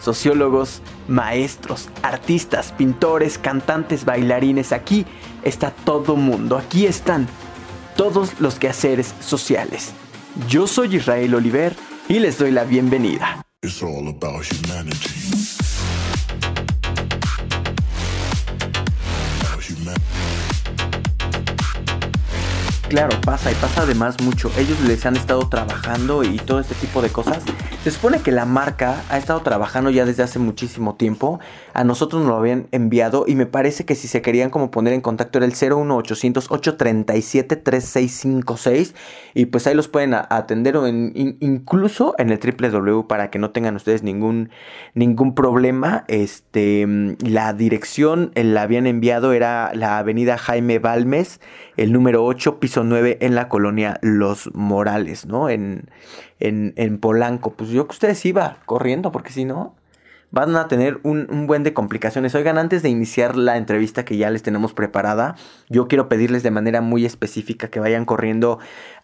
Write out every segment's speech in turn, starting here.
sociólogos, maestros, artistas, pintores, cantantes, bailarines. Aquí está todo mundo. Aquí están todos los quehaceres sociales. Yo soy Israel Oliver y les doy la bienvenida. Claro, pasa y pasa además mucho. Ellos les han estado trabajando y todo este tipo de cosas. Se supone que la marca ha estado trabajando ya desde hace muchísimo tiempo. A nosotros nos lo habían enviado y me parece que si se querían como poner en contacto era el 01800 837 3656 y pues ahí los pueden atender o incluso en el www para que no tengan ustedes ningún ningún problema. Este la dirección eh, la habían enviado era la Avenida Jaime Balmes, el número 8 piso 9 en la colonia Los Morales, ¿no? En, en, Polanco. Pues yo que ustedes iba corriendo, porque si no, van a tener un, un, buen de complicaciones. Oigan, antes de iniciar la entrevista que ya les tenemos preparada, yo quiero pedirles de manera muy específica que vayan corriendo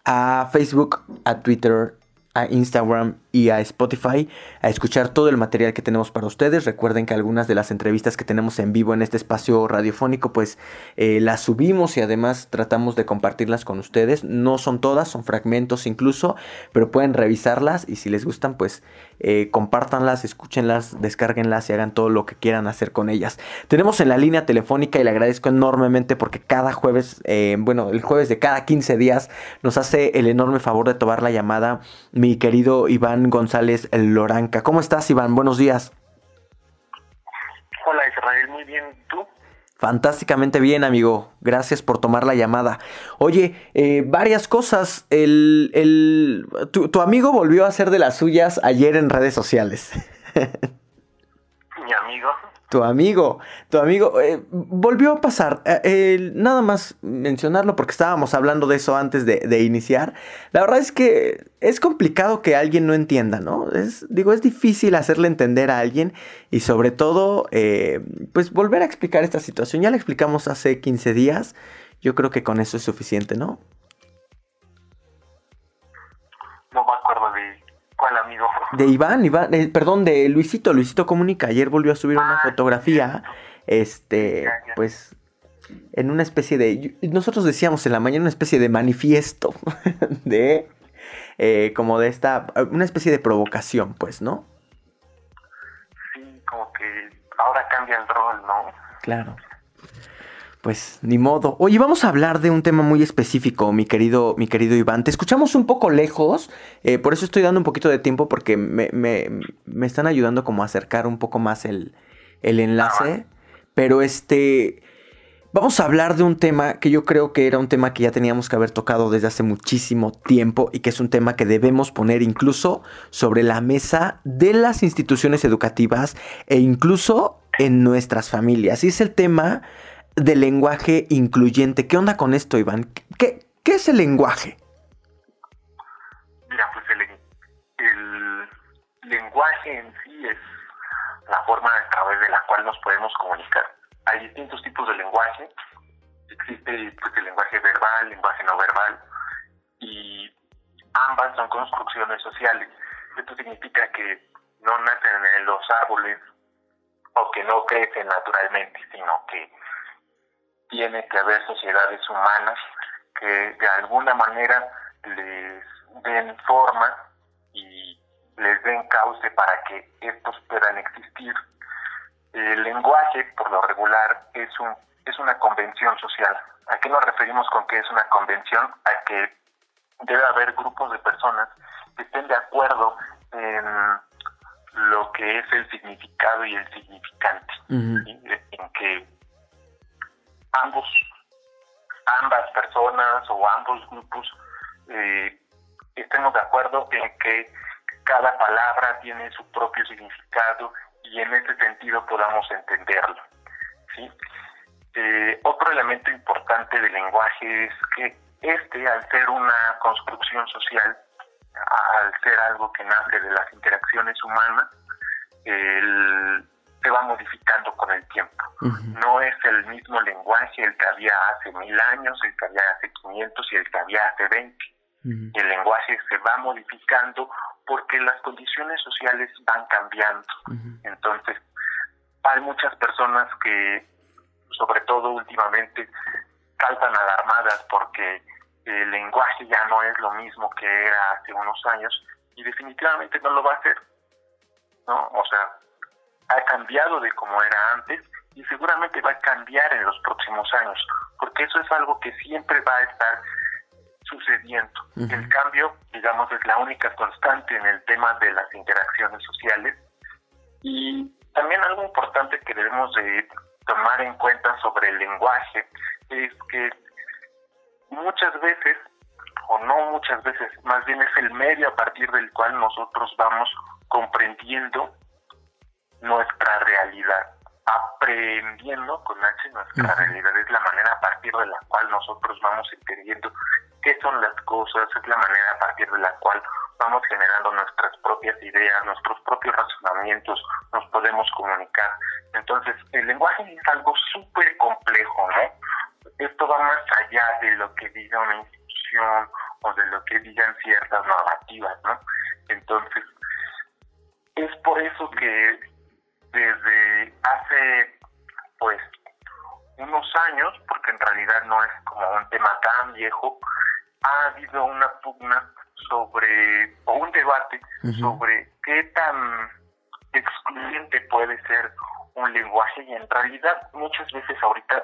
a Facebook, a Twitter, a Instagram y a Spotify a escuchar todo el material que tenemos para ustedes. Recuerden que algunas de las entrevistas que tenemos en vivo en este espacio radiofónico pues eh, las subimos y además tratamos de compartirlas con ustedes. No son todas, son fragmentos incluso, pero pueden revisarlas y si les gustan pues eh, compártanlas, escúchenlas, descárguenlas y hagan todo lo que quieran hacer con ellas. Tenemos en la línea telefónica y le agradezco enormemente porque cada jueves, eh, bueno, el jueves de cada 15 días nos hace el enorme favor de tomar la llamada mi querido Iván González Loranca. ¿Cómo estás, Iván? Buenos días. Hola, Israel. Muy bien. ¿Tú? Fantásticamente bien, amigo. Gracias por tomar la llamada. Oye, eh, varias cosas. El, el, tu, amigo volvió a hacer de las suyas ayer en redes sociales. Mi amigo. Tu amigo, tu amigo, eh, volvió a pasar. Eh, nada más mencionarlo porque estábamos hablando de eso antes de, iniciar. La verdad es que es complicado que alguien no entienda, ¿no? Es, digo, es difícil hacerle entender a alguien y sobre todo, eh, pues volver a explicar esta situación. Ya la explicamos hace 15 días. Yo creo que con eso es suficiente. No ¿Cuál amigo? De Iván, Iván, eh, perdón, de Luisito, Luisito Comunica. Ayer volvió a subir una ah, fotografía, este, pues, en una especie de, nosotros decíamos en la mañana una especie de manifiesto de, eh, como de esta, una especie de provocación, pues, ¿no? Sí, como que ahora cambia el rol, ¿no? Claro pues ni modo. Oye, vamos a hablar de un tema muy específico, mi querido, mi querido Iván. Te escuchamos un poco lejos, eh, por eso estoy dando un poquito de tiempo porque me, están ayudando como a acercar un poco más el, enlace. Pero este, vamos a hablar de un tema que yo creo que era un tema que ya teníamos que haber tocado desde hace muchísimo tiempo y que es un tema que debemos poner incluso sobre la mesa de las instituciones educativas e incluso en nuestras familias. Y es el tema de lenguaje incluyente. ¿Qué onda con esto, Iván? ¿Qué, qué es el lenguaje? Mira, pues el, el lenguaje en sí es la forma a través de la cual nos podemos comunicar. Hay distintos tipos de lenguaje. Existe pues, el lenguaje verbal, el lenguaje no verbal, y ambas son construcciones sociales. Esto significa que no nacen en los árboles o que no crecen naturalmente, sino que tiene que haber sociedades humanas que de alguna manera les den forma y les den cauce para que estos puedan existir. El lenguaje, por lo regular, es, un, es una convención social. ¿A qué nos referimos con que es una convención? A que debe haber grupos de personas que estén de acuerdo en lo que es el significado y el significante. En que ambos, ambas personas o ambos grupos eh, estemos de acuerdo en que cada palabra tiene su propio significado y en ese sentido podamos entenderlo. ¿sí? Eh, otro elemento importante del lenguaje es que este, al ser una construcción social, al ser algo que nace de las interacciones humanas, se va modificando con el tiempo. No es el mismo lenguaje el que había hace mil años, el que había hace 500 y el que había hace 20. El lenguaje se va modificando porque las condiciones sociales van cambiando. Entonces, hay muchas personas que, sobre todo últimamente, saltan alarmadas porque el lenguaje ya no es lo mismo que era hace unos años y definitivamente no lo va a hacer. ¿no? O sea, ha cambiado de como era antes y seguramente va a cambiar en los próximos años, porque eso es algo que siempre va a estar sucediendo. El cambio, digamos, es la única constante en el tema de las interacciones sociales y también algo importante que debemos de tomar en cuenta sobre el lenguaje es que muchas veces, o no muchas veces, más bien es el medio a partir del cual nosotros vamos comprendiendo nuestra realidad, aprendiendo con H nuestra realidad, es la manera a partir de la cual nosotros vamos entendiendo qué son las cosas, es la manera a partir de la cual vamos generando nuestras propias ideas, nuestros propios razonamientos, nos podemos comunicar. Entonces, el lenguaje es algo súper sobre qué tan excluyente puede ser un lenguaje y en realidad muchas veces ahorita,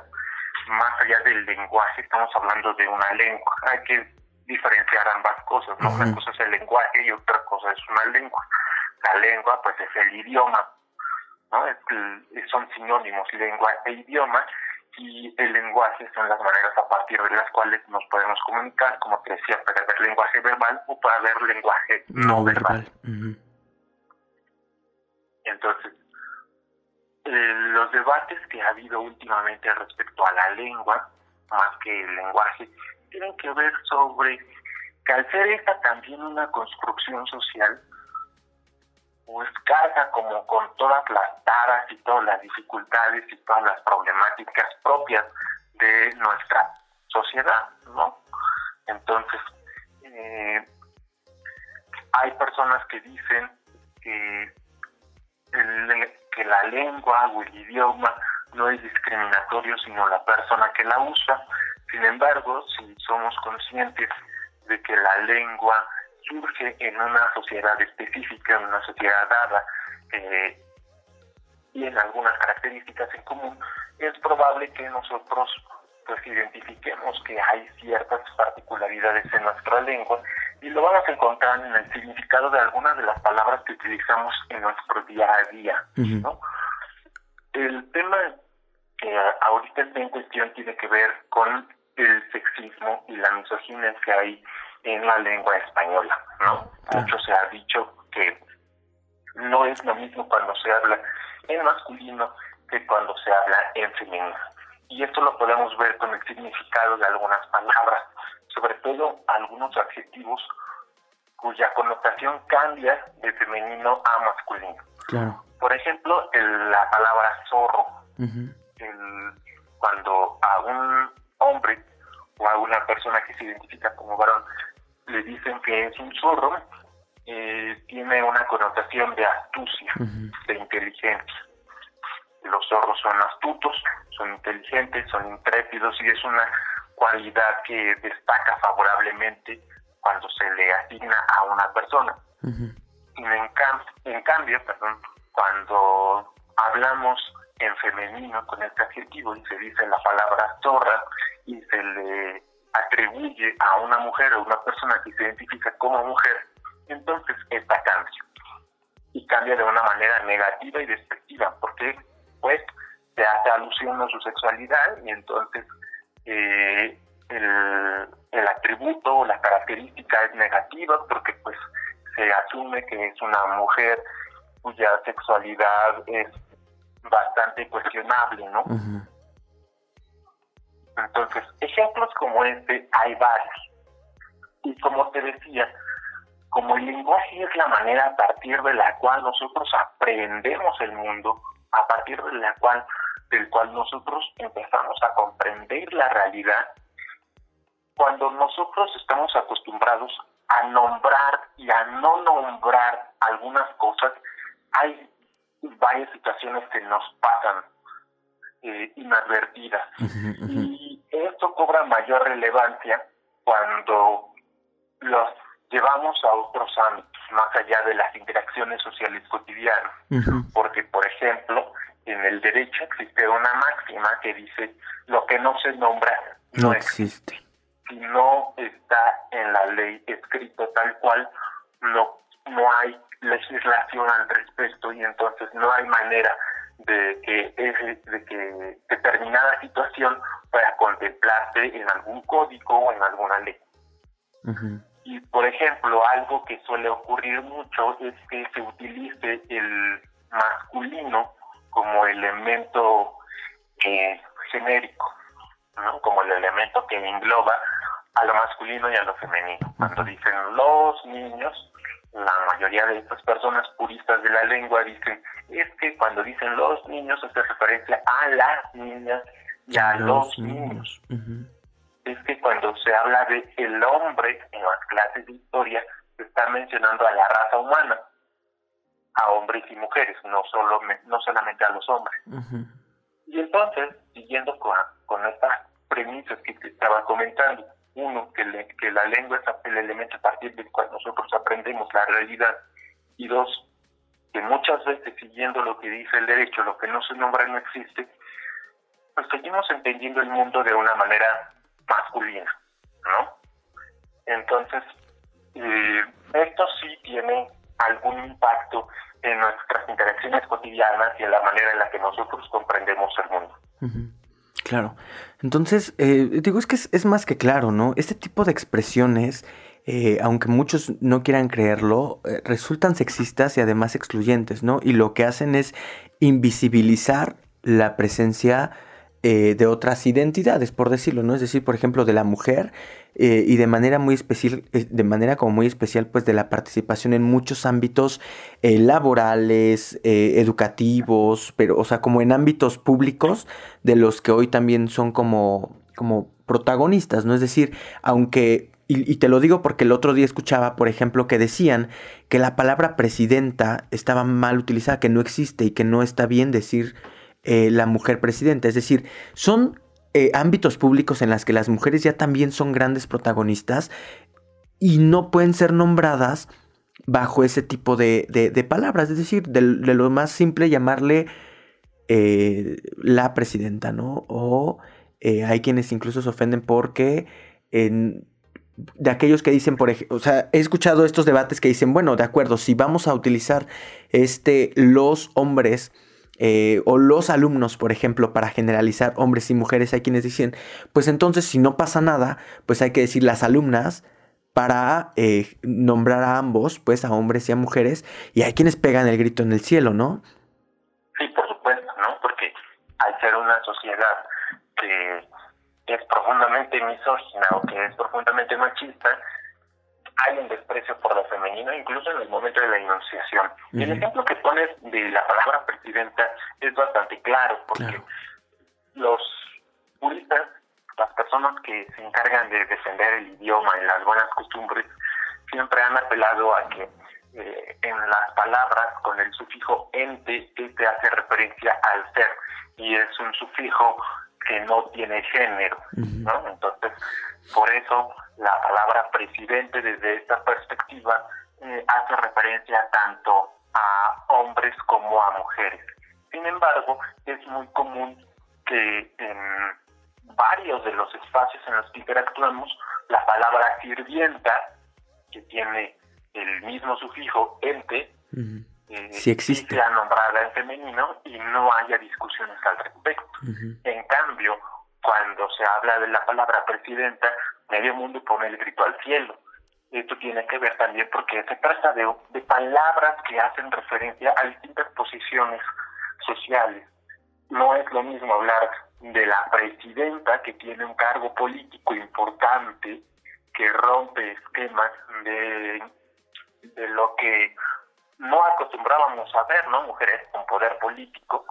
más allá del lenguaje, estamos hablando de una lengua. Hay que diferenciar ambas cosas, ¿no? Una cosa es el lenguaje y otra cosa es una lengua. La lengua, pues, es el idioma, ¿no? Es, son sinónimos, lengua e idioma, y el lenguaje son las maneras a partir de las cuales nos podemos comunicar, como te decía, puede haber lenguaje verbal o puede haber lenguaje no, verbal. Entonces, eh, los debates que ha habido últimamente respecto a la lengua, más que el lenguaje, tienen que ver sobre que al ser esta también una construcción social, pues carga como con todas las taras y todas las dificultades y todas las problemáticas propias de nuestra sociedad, ¿no? Entonces, eh, hay personas que dicen que, que la lengua o el idioma no es discriminatorio, sino la persona que la usa. Sin embargo, si somos conscientes de que la lengua surge en una sociedad específica, en una sociedad dada, eh, y en algunas características en común, es probable que nosotros pues identifiquemos que hay ciertas particularidades en nuestra lengua y lo vamos a encontrar en el significado de algunas de las palabras que utilizamos en nuestro día a día. ¿no? El tema que ahorita está en cuestión tiene que ver con el sexismo y la misoginia que hay en la lengua española, ¿no? Mucho se ha dicho que no es lo mismo cuando se habla en masculino que cuando se habla en femenino. Y esto lo podemos ver con el significado de algunas palabras, sobre todo algunos adjetivos cuya connotación cambia de femenino a masculino. Por ejemplo, el, la palabra zorro. cuando a un hombre o a una persona que se identifica como varón le dicen que es un zorro, eh, tiene una connotación de astucia, de inteligencia. Los zorros son astutos, son inteligentes, son intrépidos y es una cualidad que destaca favorablemente cuando se le asigna a una persona. y en, en cambio, perdón, cuando hablamos en femenino con este adjetivo y se dice la palabra zorra y se le atribuye a una mujer o una persona que se identifica como mujer, entonces esta cambia. Y cambia de una manera negativa y despectiva, porque pues se hace alusión a su sexualidad y entonces eh, el, el atributo o la característica es negativa porque pues se asume que es una mujer cuya sexualidad es bastante cuestionable, ¿no? Entonces, ejemplos como este hay varios. Y como te decía, como el lenguaje es la manera a partir de la cual nosotros aprendemos el mundo, a partir de la cual del cual nosotros empezamos a comprender la realidad, cuando nosotros estamos acostumbrados a nombrar y a no nombrar algunas cosas, hay varias situaciones que nos pasan eh, inadvertidas. Y esto cobra mayor relevancia cuando los llevamos a otros ámbitos, más allá de las interacciones sociales cotidianas. Porque, por ejemplo, en el derecho existe una máxima que dice, lo que no se nombra no, existe. Si no está en la ley escrito tal cual, no, no hay legislación al respecto y entonces no hay manera de que, de que determinada situación pueda contemplarse en algún código o en alguna ley. Y, por ejemplo, algo que suele ocurrir mucho es que se utilice el masculino como elemento eh, genérico, ¿no? como el elemento que engloba a lo masculino y a lo femenino. Cuando dicen los niños, la mayoría de estas personas puristas de la lengua dicen, es que cuando dicen los niños hace referencia a las niñas y a los, niños. es que cuando se habla de el hombre en las clases de historia, se está mencionando a la raza humana, a hombres y mujeres, no solo no solamente a los hombres. Y entonces, siguiendo con, con estas premisas que te estaba comentando, uno, que, la lengua es el elemento a partir del cual nosotros aprendemos la realidad, y dos, que muchas veces siguiendo lo que dice el derecho, lo que no se nombra no existe, pues seguimos entendiendo el mundo de una manera masculina, ¿no? Entonces, eh, esto sí tiene algún impacto en nuestras interacciones cotidianas y en la manera en la que nosotros comprendemos el mundo. Claro. Entonces, eh, digo, es que es, más que claro, ¿no? Este tipo de expresiones, eh, aunque muchos no quieran creerlo, resultan sexistas y además excluyentes, ¿no? Y lo que hacen es invisibilizar la presencia eh, de otras identidades, por decirlo, ¿no? Es decir, por ejemplo, de la mujer eh, y de manera muy especial, eh, de manera como muy especial, pues de la participación en muchos ámbitos laborales, educativos, pero, o sea, como en ámbitos públicos de los que hoy también son como, como protagonistas, ¿no? Es decir, aunque y, y, te lo digo porque el otro día escuchaba, por ejemplo, que decían que la palabra presidenta estaba mal utilizada, que no existe y que no está bien decir eh, la mujer presidenta. Es decir, son eh, ámbitos públicos en las que las mujeres ya también son grandes protagonistas y no pueden ser nombradas bajo ese tipo de, palabras. Es decir, de, lo más simple llamarle eh, la presidenta, ¿no? O hay quienes incluso se ofenden porque de aquellos que dicen, por ejemplo, o sea, he escuchado estos debates que dicen, bueno, de acuerdo, si vamos a utilizar este, los hombres eh, o los alumnos, por ejemplo, para generalizar hombres y mujeres, hay quienes dicen, pues entonces si no pasa nada, pues hay que decir las alumnas para eh, nombrar a ambos, pues a hombres y a mujeres, y hay quienes pegan el grito en el cielo, ¿no? Sí, por supuesto, ¿no? Porque al ser una sociedad que es profundamente misógina o que es profundamente machista, hay un desprecio por lo femenino, incluso en el momento de la enunciación. El ejemplo que pones de la palabra presidenta es bastante claro, porque los puristas, las personas que se encargan de defender el idioma y las buenas costumbres, siempre han apelado a que eh, en las palabras con el sufijo ente, este hace referencia al ser, y es un sufijo que no tiene género, ¿no? Entonces, por eso la palabra presidente desde esta perspectiva eh, hace referencia tanto a hombres como a mujeres. Sin embargo, es muy común que en varios de los espacios en los que interactuamos, la palabra sirvienta, que tiene el mismo sufijo ente, eh, existe. sea nombrada en femenino y no haya discusiones al respecto. En cambio, cuando se habla de la palabra presidenta, medio mundo pone el grito al cielo. Esto tiene que ver también porque se trata de, de palabras que hacen referencia a distintas posiciones sociales. No es lo mismo hablar de la presidenta que tiene un cargo político importante que rompe esquemas de, de lo que no acostumbrábamos a ver, ¿no? Mujeres con poder político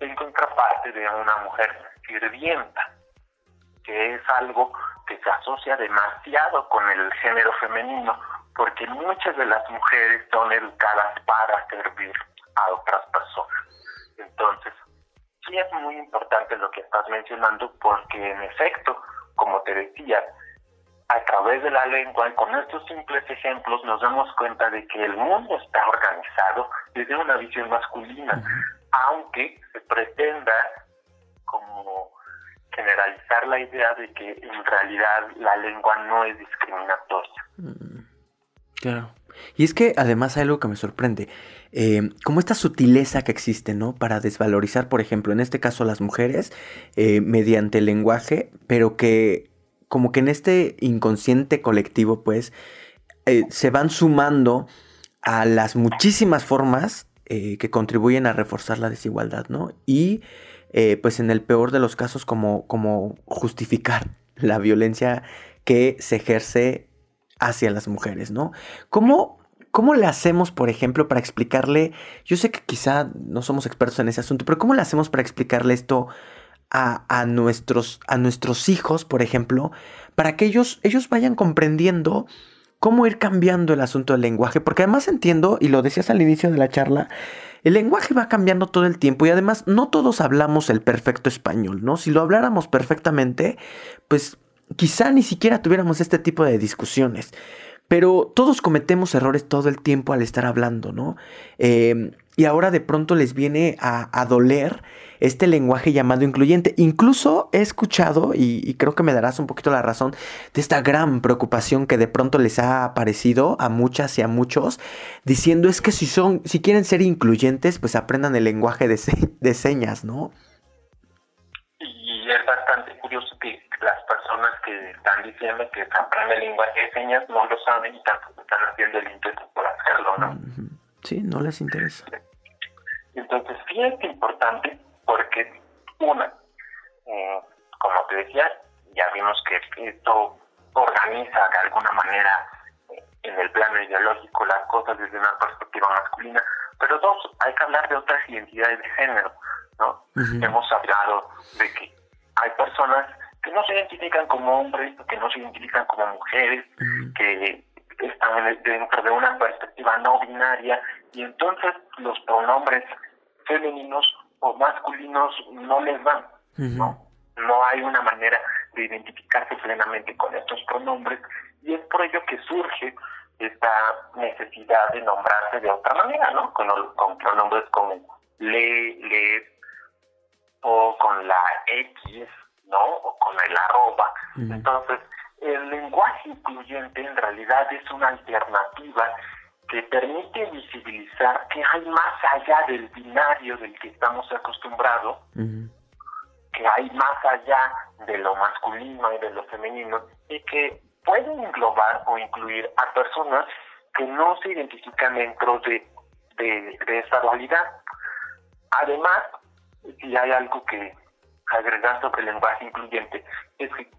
en contraparte de una mujer sirvienta, que es algo que se asocia demasiado con el género femenino, porque muchas de las mujeres son educadas para servir a otras personas. Entonces, sí es muy importante lo que estás mencionando, porque en efecto, como te decía, a través de la lengua y con estos simples ejemplos nos damos cuenta de que el mundo está organizado desde una visión masculina, aunque se pretenda como generalizar la idea de que en realidad la lengua no es discriminatoria. Mm, claro. Y es que además hay algo que me sorprende, eh, como esta sutileza que existe, ¿no? Para desvalorizar, por ejemplo, en este caso a las mujeres, eh, mediante el lenguaje, pero que como que en este inconsciente colectivo, pues, eh, se van sumando a las muchísimas formas eh, que contribuyen a reforzar la desigualdad, ¿no? Y, eh, pues, en el peor de los casos, como, como justificar la violencia que se ejerce hacia las mujeres, ¿no? ¿Cómo, ¿Cómo le hacemos, por ejemplo, para explicarle, yo sé que quizá no somos expertos en ese asunto, pero ¿cómo le hacemos para explicarle esto a, nuestros, a nuestros hijos, por ejemplo, para que ellos, ellos vayan comprendiendo cómo ir cambiando el asunto del lenguaje, porque además entiendo, y lo decías al inicio de la charla, el lenguaje va cambiando todo el tiempo y además no todos hablamos el perfecto español, ¿no? Si lo habláramos perfectamente, pues quizá ni siquiera tuviéramos este tipo de discusiones. Pero todos cometemos errores todo el tiempo al estar hablando, ¿no? Eh, y ahora de pronto les viene a, doler este lenguaje llamado incluyente. Incluso he escuchado, y, creo que me darás un poquito la razón, de esta gran preocupación que de pronto les ha aparecido a muchas y a muchos, diciendo es que si son, si quieren ser incluyentes, pues aprendan el lenguaje de, de señas, ¿no? Y es bastante curioso que las personas que están diciendo que aprenden el lenguaje de señas no lo saben y tampoco están haciendo el intento por hacerlo, ¿no? Sí, no les interesa. Entonces, sí es importante porque, una, eh, como te decía, ya vimos que esto organiza de alguna manera eh, en el plano ideológico las cosas desde una perspectiva masculina, pero dos, hay que hablar de otras identidades de género, ¿no? Hemos hablado de que hay personas que no se identifican como hombres, que no se identifican como mujeres, que están dentro de una perspectiva no binaria y entonces los pronombres femeninos o masculinos no les van, ¿no? No hay una manera de identificarse plenamente con estos pronombres y es por ello que surge esta necesidad de nombrarse de otra manera, ¿no? Con, con pronombres como le, le o con la X, ¿no? O con el arroba. Entonces, el lenguaje incluyente en realidad es una alternativa que permite visibilizar que hay más allá del binario del que estamos acostumbrados, que hay más allá de lo masculino y de lo femenino, y que puede englobar o incluir a personas que no se identifican dentro de, de, de esa realidad. Además, si hay algo que agregar sobre el lenguaje incluyente, es que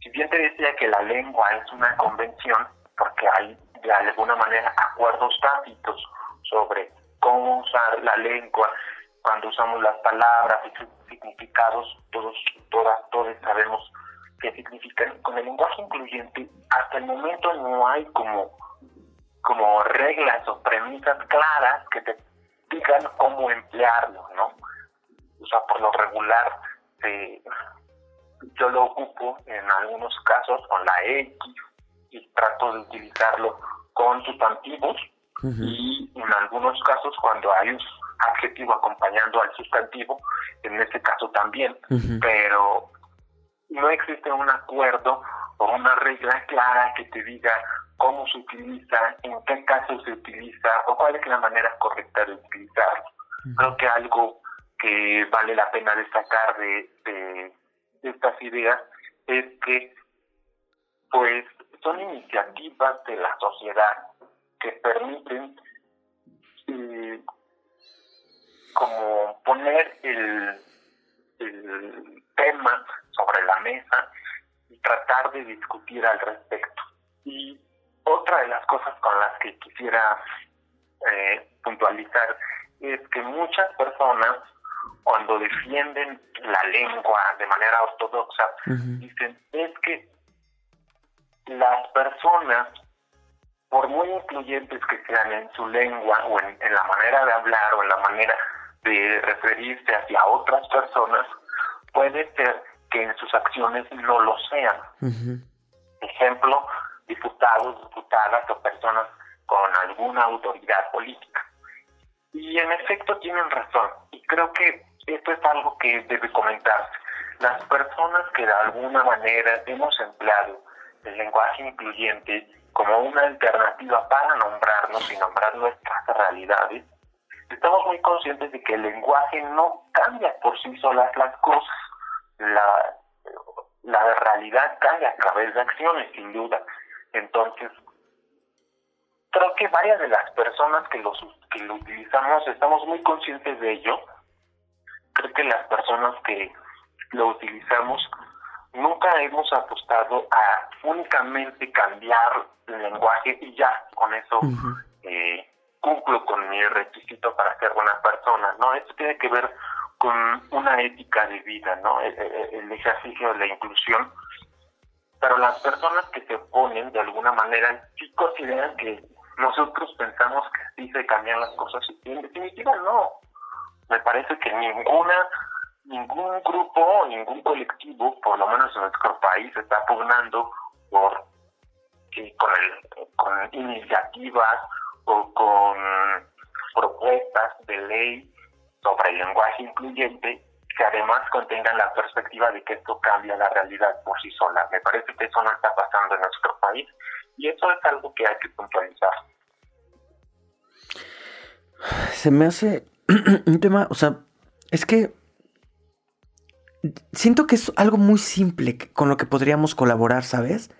si bien te decía que la lengua es una convención, porque hay de alguna manera acuerdos tácitos sobre cómo usar la lengua, cuando usamos las palabras y sus significados, todos, todas, todos sabemos qué significan. Con el lenguaje incluyente, hasta el momento no hay como, como reglas o premisas claras que te digan cómo emplearlo, ¿no? O sea, por lo regular, eh, yo lo ocupo en algunos casos con la X y trato de utilizarlo con sustantivos y en algunos casos cuando hay un adjetivo acompañando al sustantivo, en este caso también, pero no existe un acuerdo o una regla clara que te diga cómo se utiliza, en qué caso se utiliza o cuál es la manera correcta de utilizarlo. Creo que algo que vale la pena destacar de, de estas ideas es que pues son iniciativas de la sociedad que permiten eh, como poner el el tema sobre la mesa y tratar de discutir al respecto. Y otra de las cosas con las que quisiera eh, puntualizar es que muchas personas cuando defienden la lengua de manera ortodoxa dicen es que las personas por muy incluyentes que sean en su lengua o en, la manera de hablar o en la manera de referirse hacia otras personas, puede ser que en sus acciones no lo sean. Ejemplo, diputados, diputadas o personas con alguna autoridad política. Y en efecto tienen razón. Y creo que esto es algo que debe comentarse. Las personas que de alguna manera hemos empleado el lenguaje incluyente como una alternativa para nombrarnos y nombrar nuestras realidades, estamos muy conscientes de que el lenguaje no cambia por sí solas las cosas. La, la realidad cambia a través de acciones, sin duda. Entonces, creo que varias de las personas que, los, que lo utilizamos estamos muy conscientes de ello. Creo que las personas que lo utilizamos nunca hemos apostado a únicamente cambiar el lenguaje y ya, con eso eh, cumplo con mi requisito para ser buena persona, ¿no? Esto tiene que ver con una ética de vida, ¿no? El, el, ejercicio de la inclusión. Pero las personas que se oponen de alguna manera sí consideran que nosotros pensamos que sí se cambian las cosas y en definitiva no. Me parece que ninguna ningún grupo, ningún colectivo, por lo menos en nuestro país, está pugnando por con, el, con iniciativas o con propuestas de ley sobre el lenguaje incluyente que además contengan la perspectiva de que esto cambia la realidad por sí sola. Me parece que eso no está pasando en nuestro país y eso es algo que hay que puntualizar. Se me hace un tema, o sea, es que siento que es algo muy simple con lo que podríamos colaborar, ¿sabes?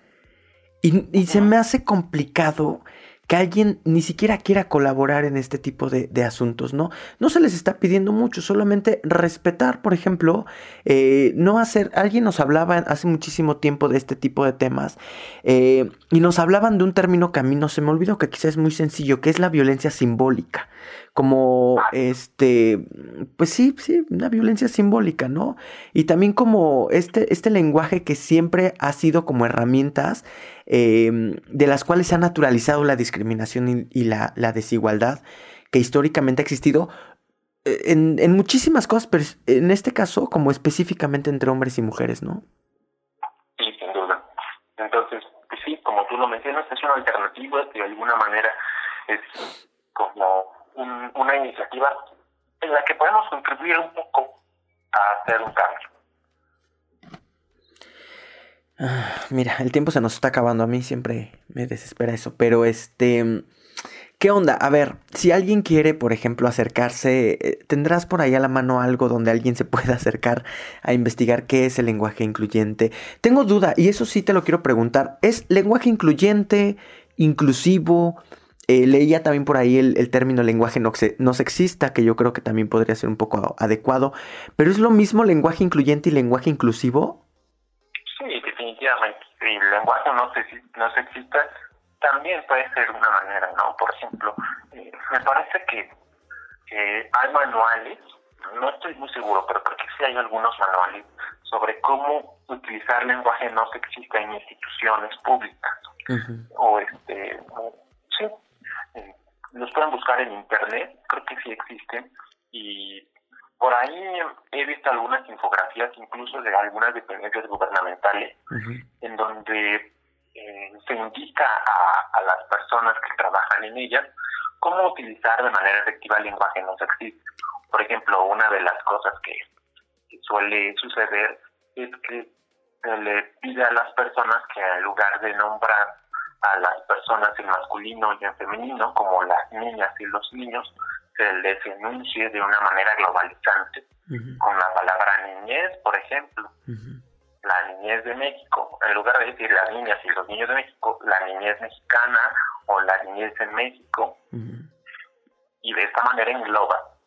Y, se me hace complicado que alguien ni siquiera quiera colaborar en este tipo de, asuntos, ¿no? No se les está pidiendo mucho, solamente respetar, por ejemplo, eh, no hacer, alguien nos hablaba hace muchísimo tiempo de este tipo de temas eh, y nos hablaban de un término que a mí no se me olvidó, que quizás es muy sencillo, que es la violencia simbólica como este, pues sí, sí, una violencia simbólica, ¿no? Y también como este, este lenguaje que siempre ha sido como herramientas em, de las cuales se ha naturalizado la discriminación y, la, desigualdad que históricamente ha existido eh, en, en, muchísimas cosas, pero en este caso como específicamente entre hombres y mujeres, ¿no? Sí, sin duda. Entonces, pues sí, como tú lo mencionas, es una alternativa que de alguna manera es como una iniciativa en la que podemos contribuir un poco a hacer un cambio. Ah, mira, el tiempo se nos está acabando. A mí siempre me desespera eso. Pero este. ¿Qué onda? A ver, si alguien quiere, por ejemplo, acercarse, eh, ¿tendrás por ahí a la mano algo donde alguien se pueda acercar a investigar qué es el lenguaje incluyente? Tengo duda, y eso sí te lo quiero preguntar. ¿Es lenguaje incluyente, inclusivo? Eh, leía también por ahí el, término lenguaje no, no, sexista, que yo creo que también podría ser un poco adecuado. ¿Pero es lo mismo lenguaje incluyente y lenguaje inclusivo? Sí, definitivamente. El lenguaje no, no sexista también puede ser una manera, ¿no? Por ejemplo, eh, me parece que hay manuales, no estoy muy seguro, pero creo que sí hay algunos manuales sobre cómo utilizar lenguaje no sexista en instituciones públicas. O este, sí, los pueden buscar en internet, creo que sí existen, y por ahí he visto algunas infografías, incluso de algunas dependencias gubernamentales, en donde eh, se indica a, las personas que trabajan en ellas cómo utilizar de manera efectiva el lenguaje no sexista. Por ejemplo, una de las cosas que, suele suceder es que se le pide a las personas que en lugar de nombrar a las personas en masculino y en femenino, como las niñas y los niños, se les enuncie de una manera globalizante, con la palabra niñez, por ejemplo. La niñez de México, en lugar de decir las niñas y los niños de México, la niñez mexicana o la niñez en México. Y de esta manera engloba.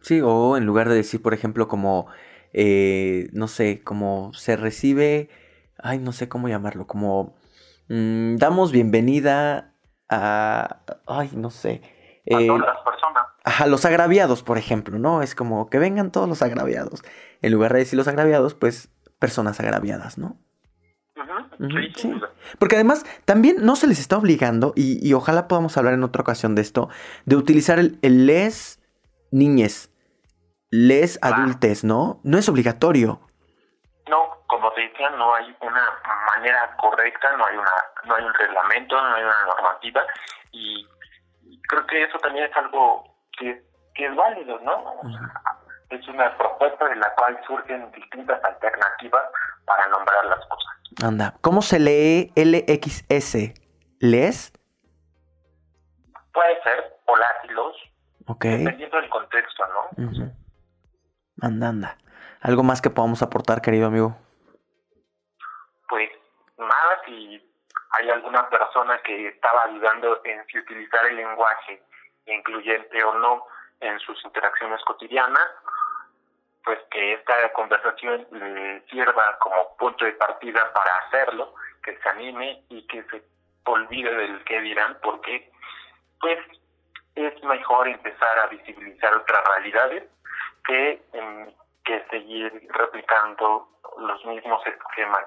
Sí, o en lugar de decir, por ejemplo, como eh, no sé, como se recibe, ay, no sé cómo llamarlo, como mm, damos bienvenida a, ay, no sé. a todas las personas. Ajá, los agraviados, por ejemplo, ¿no? Es como que vengan todos los agraviados. En lugar de decir los agraviados, pues personas agraviadas, ¿no? sí, Porque además también no se les está obligando, y, ojalá podamos hablar en otra ocasión de esto, de utilizar el, les niñez, les adultes, ¿no? No es obligatorio. No, como te decía, no hay una manera correcta, no hay una, no hay un reglamento, no hay una normativa, y creo que eso también es algo que, es válido, ¿no? Es una propuesta de la cual surgen distintas alternativas para nombrar las cosas. Anda, ¿cómo se lee LXS? ¿Les? Puede ser volátilos. Ok. Dependiendo del contexto, ¿no? Anda, anda. ¿Algo más que podamos aportar, querido amigo? Pues nada, si hay alguna persona que estaba dudando en si utilizar el lenguaje incluyente o no en sus interacciones cotidianas, pues que esta conversación le sirva como punto de partida para hacerlo, que se anime y que se olvide del que dirán, porque pues es mejor empezar a visibilizar otras realidades que, que seguir replicando los mismos esquemas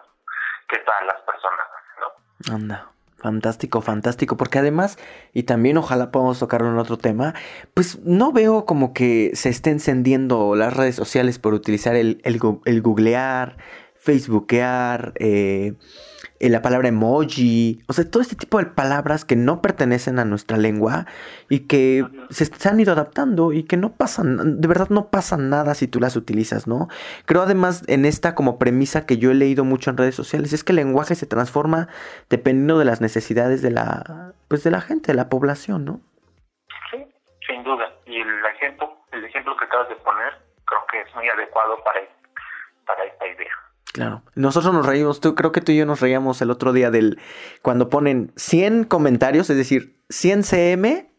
que todas las personas, ¿no? Anda. Fantástico, fantástico, porque además, y también ojalá podamos tocarlo en otro tema, pues no veo como que se esté encendiendo las redes sociales por utilizar el, el, el googlear, facebookear, eh, la palabra emoji, o sea, todo este tipo de palabras que no pertenecen a nuestra lengua y que se, han ido adaptando y que no pasan, de verdad no pasa nada si tú las utilizas, ¿no? Creo además en esta como premisa que yo he leído mucho en redes sociales, es que el lenguaje se transforma dependiendo de las necesidades de la, pues de la gente, de la población, ¿no? Sí, sin duda. Y el ejemplo, el ejemplo que acabas de poner creo que es muy adecuado para, para esta idea. Claro. Nosotros nos reímos, tú, creo que tú y yo nos reíamos el otro día del cuando ponen 100 comentarios, es decir, 100 CM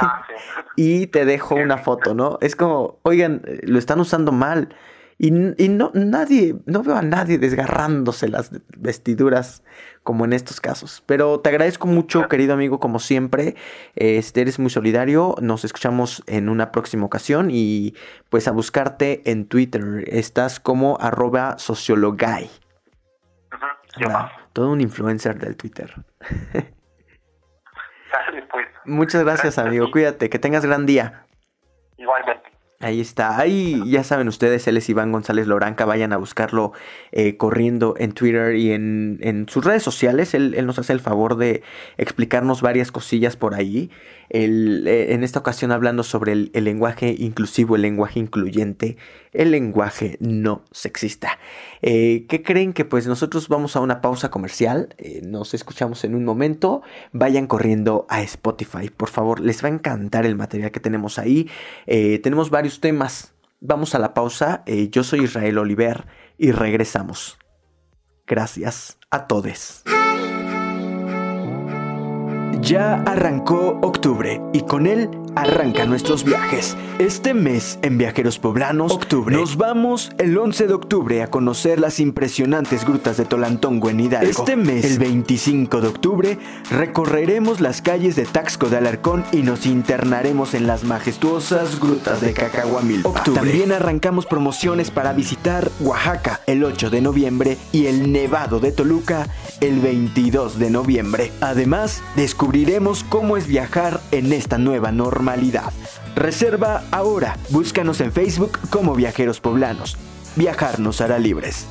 ah, y te dejo una foto, ¿no? Es como, oigan, lo están usando mal. Y, no, nadie, no veo a nadie desgarrándose las vestiduras como en estos casos. Pero te agradezco mucho, querido amigo, como siempre. Este, eres muy solidario. Nos escuchamos en una próxima ocasión y pues a buscarte en Twitter. Estás como arroba sociologay. todo un influencer del Twitter. Pues. Muchas gracias, amigo. Cuídate, que tengas gran día. Igualmente. Ahí está. Ahí ya saben ustedes, él es Iván González Loranca. Vayan a buscarlo eh, corriendo en Twitter y en, en sus redes sociales. Él, él, nos hace el favor de explicarnos varias cosillas por ahí. Eh, en esta ocasión hablando sobre el, lenguaje inclusivo, el lenguaje incluyente, el lenguaje no sexista. Eh, ¿Qué creen que pues nosotros vamos a una pausa comercial? Eh, nos escuchamos en un momento. Vayan corriendo a Spotify, por favor. Les va a encantar el material que tenemos ahí. tenemos varios temas. Vamos a la pausa. yo soy Israel Oliver y regresamos. Gracias a todos. Ya arrancó octubre y con él arrancan nuestros viajes. Este mes en Viajeros Poblanos, octubre, nos vamos el 11 de octubre a conocer las impresionantes grutas de Tolantongo en Hidalgo. Este mes, el 25 de octubre, recorreremos las calles de Taxco de Alarcón y nos internaremos en las majestuosas grutas de Cacahuamilpa. También arrancamos promociones para visitar Oaxaca el 8 de noviembre y el Nevado de Toluca el 22 de noviembre. Además, descubriremos cómo es viajar en esta nueva normalidad. Reserva ahora. Búscanos en Facebook como Viajeros Poblanos. Viajar nos hará libres.